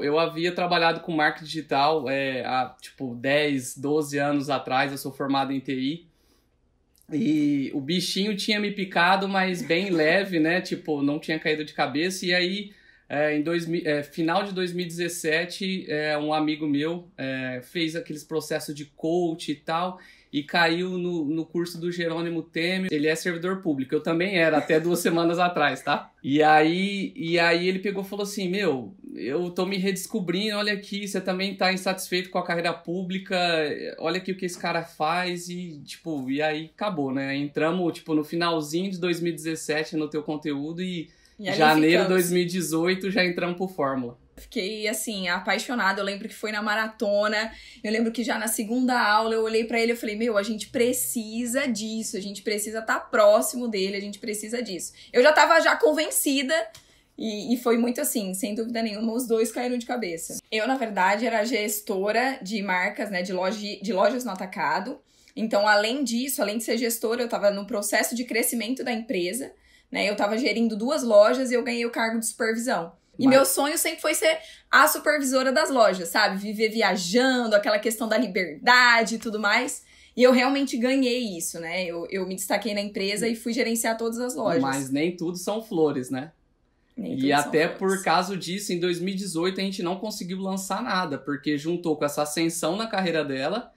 Eu havia trabalhado com marketing digital é, há, tipo, 10, 12 anos atrás. Eu sou formado em TI. E o bichinho tinha me picado, mas bem leve, né? Tipo, não tinha caído de cabeça. E aí, é, em dois, é, final de 2017, é, um amigo meu é, fez aqueles processos de coach e tal e caiu no, no curso do Jerônimo Temer. Ele é servidor público, eu também era até duas semanas atrás, tá? E aí, e aí ele pegou e falou assim: Meu, eu tô me redescobrindo, olha aqui, você também tá insatisfeito com a carreira pública, olha aqui o que esse cara faz, e tipo, e aí acabou, né? Entramos, tipo, no finalzinho de 2017 no teu conteúdo e, e janeiro de 2018 já entramos por Fórmula. Fiquei, assim, apaixonada. Eu lembro que foi na maratona. Eu lembro que já na segunda aula eu olhei para ele e falei: Meu, a gente precisa disso. A gente precisa estar tá próximo dele. A gente precisa disso. Eu já tava já convencida. E, e, foi muito assim, sem dúvida nenhuma, os dois caíram de cabeça. Eu, na verdade, era gestora de marcas, né, de, loja, de lojas no atacado. Então, além disso, além de ser gestora, eu estava no processo de crescimento da empresa, né? Eu estava gerindo duas lojas e eu ganhei o cargo de supervisão. E Mas... meu sonho sempre foi ser a supervisora das lojas, sabe? Viver viajando, aquela questão da liberdade e tudo mais. E eu realmente ganhei isso, né? Eu, eu me destaquei na empresa e fui gerenciar todas as lojas. Mas nem tudo são flores, né? E até por causa disso, em 2018 a gente não conseguiu lançar nada, porque juntou com essa ascensão na carreira dela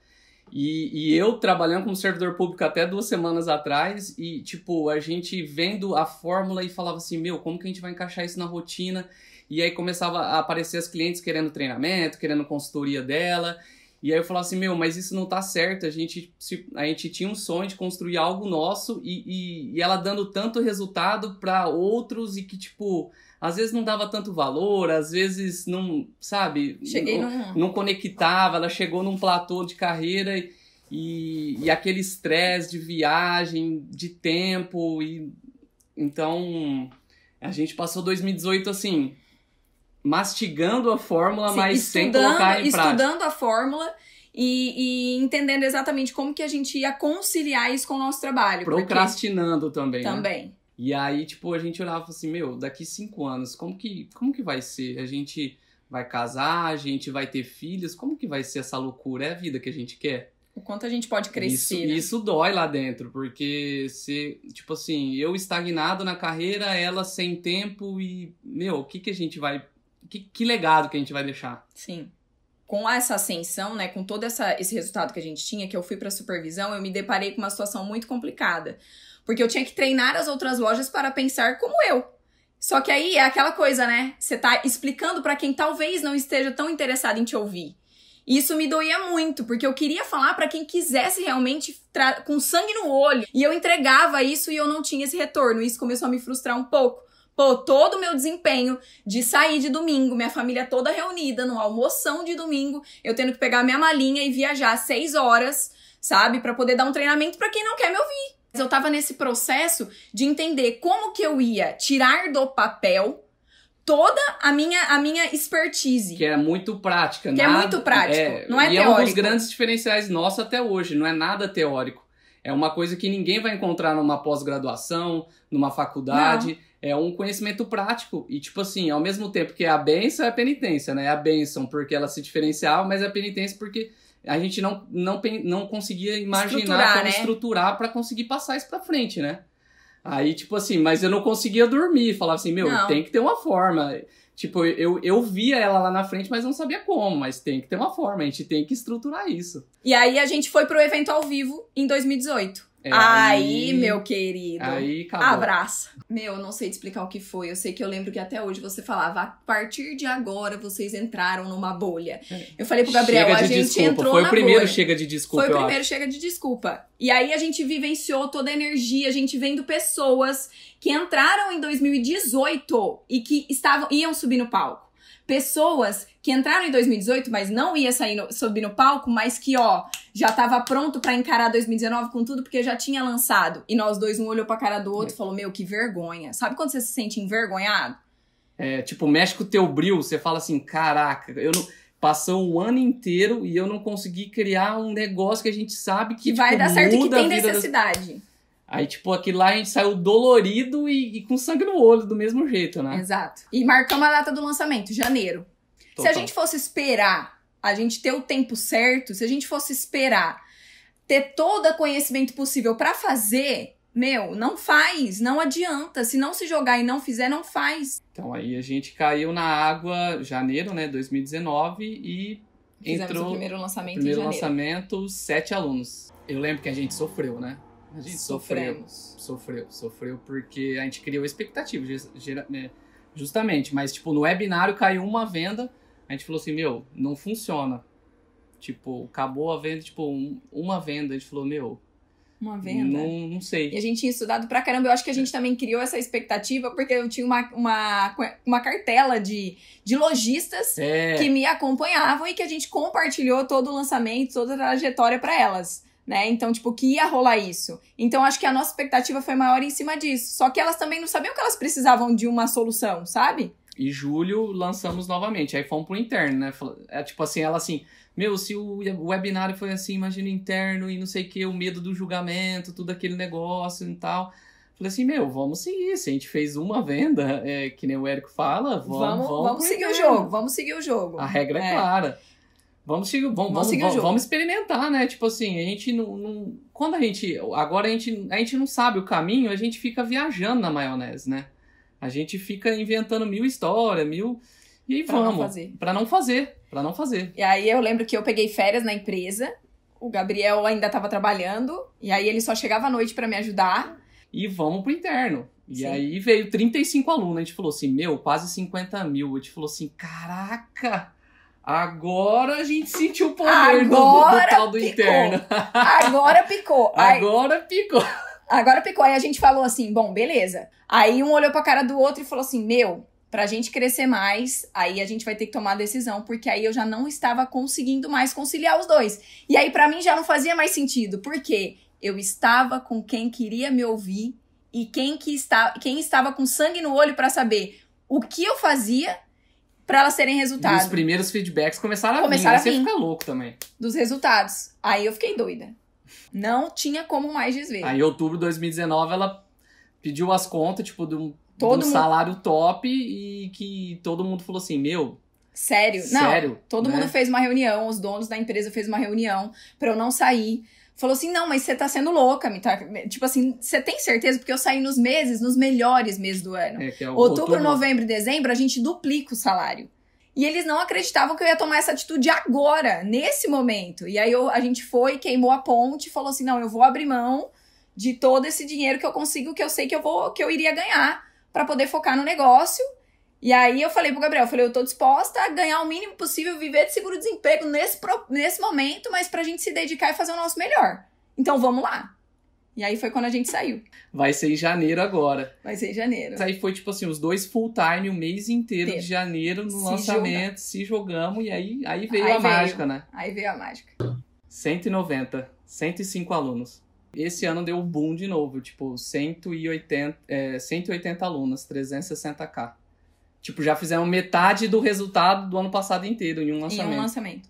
e, e, eu trabalhando como servidor público até duas semanas atrás, e tipo, a gente vendo a fórmula e falava assim: meu, como que a gente vai encaixar isso na rotina? E aí começava a aparecer as clientes querendo treinamento, querendo consultoria dela. E aí eu falava assim, meu, mas isso não tá certo. A gente, a gente tinha um sonho de construir algo nosso e, e, e ela dando tanto resultado para outros e que, tipo, às vezes não dava tanto valor, às vezes não, sabe? Cheguei não, num... não conectava, ela chegou num platô de carreira e, e, e aquele estresse de viagem, de tempo. e Então, a gente passou 2018 assim mastigando a fórmula, Sim, mas sem colocar em estudando prática. Estudando a fórmula e, e, entendendo exatamente como que a gente ia conciliar isso com o nosso trabalho. Procrastinando porque... também. Também. Né? E aí, tipo, a gente olhava assim, meu, daqui cinco anos, como que, como que vai ser? A gente vai casar, a gente vai ter filhos, como que vai ser essa loucura? É a vida que a gente quer? O quanto a gente pode crescer. Isso, né? isso dói lá dentro, porque se, tipo assim, eu estagnado na carreira, ela sem tempo e, meu, o que que a gente vai que, que legado que a gente vai deixar. Sim com essa ascensão, né, com todo essa, esse resultado que a gente tinha, que eu fui para supervisão, eu me deparei com uma situação muito complicada, porque eu tinha que treinar as outras lojas para pensar como eu. Só que aí é aquela coisa, né? Você tá explicando para quem talvez não esteja tão interessado em te ouvir. Isso me doía muito, porque eu queria falar para quem quisesse realmente com sangue no olho. E eu entregava isso e eu não tinha esse retorno. Isso começou a me frustrar um pouco. Pô, todo o meu desempenho de sair de domingo, minha família toda reunida no almoção de domingo, eu tendo que pegar minha malinha e viajar seis horas, sabe, para poder dar um treinamento para quem não quer me ouvir. Eu tava nesse processo de entender como que eu ia tirar do papel toda a minha, a minha expertise. Que é muito prática. Que é nada, é muito prático, é, não é e teórico. é um dos grandes diferenciais nossos até hoje, não é nada teórico. É uma coisa que ninguém vai encontrar numa pós-graduação, numa faculdade. Não é um conhecimento prático. E, tipo assim, ao mesmo tempo que é a benção é a penitência, né? É a benção porque ela se diferenciava, mas é a penitência porque a gente não, não, não conseguia imaginar estruturar, como né? estruturar para conseguir passar isso pra frente, né? Aí, tipo assim, mas eu não conseguia dormir. Falava assim, meu, não. tem que ter uma forma. Tipo, eu, eu via ela lá na frente, mas não sabia como. Mas tem que ter uma forma, a gente tem que estruturar isso. E aí a gente foi pro evento ao vivo em 2018. É, aí, aí, meu querido. Aí, acabou. Abraça. Meu, não sei te explicar o que foi. Eu sei que eu lembro que até hoje você falava, a partir de agora vocês entraram numa bolha. É. Eu falei pro Gabriel, chega a gente desculpa. entrou Foi na o primeiro bolha. chega de desculpa. Foi o primeiro chega de desculpa. E aí a gente vivenciou toda a energia, a gente vendo pessoas que entraram em 2018 e que estavam iam subir no palco pessoas que entraram em 2018, mas não ia sair no, subir no palco, mas que, ó, já tava pronto para encarar 2019 com tudo, porque já tinha lançado. E nós dois, um olhou pra cara do outro e falou, meu, que vergonha. Sabe quando você se sente envergonhado? É, tipo, mexe com o teu bril, você fala assim, caraca, eu não... Passou um ano inteiro e eu não consegui criar um negócio que a gente sabe que, que vai tipo, dar certo e que tem necessidade. Das... Aí, tipo, aqui lá a gente saiu dolorido e, e, com sangue no olho, do mesmo jeito, né? Exato. E marcamos a data do lançamento, janeiro. Se a gente fosse esperar, a gente ter o tempo certo, se a gente fosse esperar ter todo o conhecimento possível para fazer, meu, não faz, não adianta. Se não se jogar e não fizer, não faz. Então aí a gente caiu na água janeiro, né, 2019 e Fizemos entrou o primeiro lançamento primeiro em janeiro. lançamento, sete alunos. Eu lembro que a gente sofreu, né? A gente sofreu. Sofremos. Sofreu, sofreu porque a gente criou expectativa, gera- né, justamente. Mas, tipo, no webinário caiu uma venda, a gente falou assim, meu, não funciona. Tipo, acabou a venda, tipo, um- uma venda. A gente falou, meu, Uma venda. não, não E sei. a gente tinha estudado pra caramba. Eu acho que a gente também criou essa expectativa porque eu tinha uma, uma, uma cartela de, de lojistas É, que me acompanhavam e que a gente compartilhou todo o lançamento, toda a trajetória pra elas. Né? Então, tipo, que ia rolar isso. Então, acho que a nossa expectativa foi maior em cima disso. Só que elas também não sabiam que elas precisavam de uma solução, sabe? e julho lançamos novamente. Aí fomos pro interno, né? É tipo assim, ela assim, meu, se o webinário foi assim, imagina interno e não sei o que, o medo do julgamento, tudo aquele negócio e tal. Falei assim, meu, vamos seguir. Se a gente fez uma venda, é, que nem o Érico fala, vamos, Vamos, vamos, vamos, seguir o jogo, vamos seguir o jogo. A regra é, É. clara. Vamos vamos, Vamos seguir vamos, vamos experimentar, né? Tipo assim, a gente não, não- Quando a gente. Agora a gente, a gente não sabe o caminho, a gente fica viajando na maionese, né? A gente fica inventando mil histórias, mil. E aí Pra não vamos. fazer. Pra não fazer. Pra não fazer. E aí eu lembro que eu peguei férias na empresa, o Gabriel ainda tava trabalhando, e aí ele só chegava à noite pra me ajudar. E vamos pro interno. E Sim. aí veio 35 alunos. A gente falou assim, meu, quase 50 mil. A gente falou assim, caraca! Agora a gente sentiu o poder do- do, tal do picou. interno. Agora picou. Aí, Agora picou. agora picou. Aí a gente falou assim: bom, beleza. Aí um olhou pra cara do outro e falou assim: meu, pra gente crescer mais, aí a gente vai ter que tomar a decisão, porque aí eu já não estava conseguindo mais conciliar os dois. E aí pra mim já não fazia mais sentido, porque eu estava com quem queria me ouvir e quem, que está, quem estava com sangue no olho pra saber o que eu fazia pra elas terem E resultado. os primeiros feedbacks começaram a Começaram vir. a vir. você fica louco também. dos resultados. Aí eu fiquei doida. Não tinha como mais desver. Aí em outubro de 2019 ela pediu as contas, tipo, de um, de um mundo- salário top e que todo mundo falou assim, meu, Sério? Não. sério? Todo né? mundo fez uma reunião, os donos da empresa fez uma reunião pra eu não sair. Falou assim: não, mas você tá sendo louca, me tá... Tipo assim, você tem certeza? Porque eu saí nos meses, nos melhores meses do ano. É, é o Outubro, novembro e dezembro, a gente duplica o salário. E eles não acreditavam que eu ia tomar essa atitude agora, nesse momento. E aí eu- a gente foi, queimou a ponte e falou assim: não, eu vou abrir mão de todo esse dinheiro que eu consigo, que eu sei que eu vou, que eu iria ganhar, pra poder focar no negócio. E aí eu falei pro Gabriel, eu falei, eu tô disposta a ganhar o mínimo possível, viver de seguro-desemprego nesse, nesse momento, mas pra gente se dedicar e fazer o nosso melhor. Então vamos lá. E aí foi quando a gente saiu. Vai ser em janeiro agora. Vai ser em janeiro. Isso aí foi, tipo assim, os dois full time, o mês inteiro de janeiro no Se lançamento, se jogamos, e aí, aí veio Aí a veio. mágica, né? Aí veio a mágica. 190, 105 alunos. Esse ano deu um boom de novo, tipo, 180, é, 180 alunos, 360k. Tipo, já fizemos metade do resultado do ano passado inteiro em um Em lançamento. um lançamento.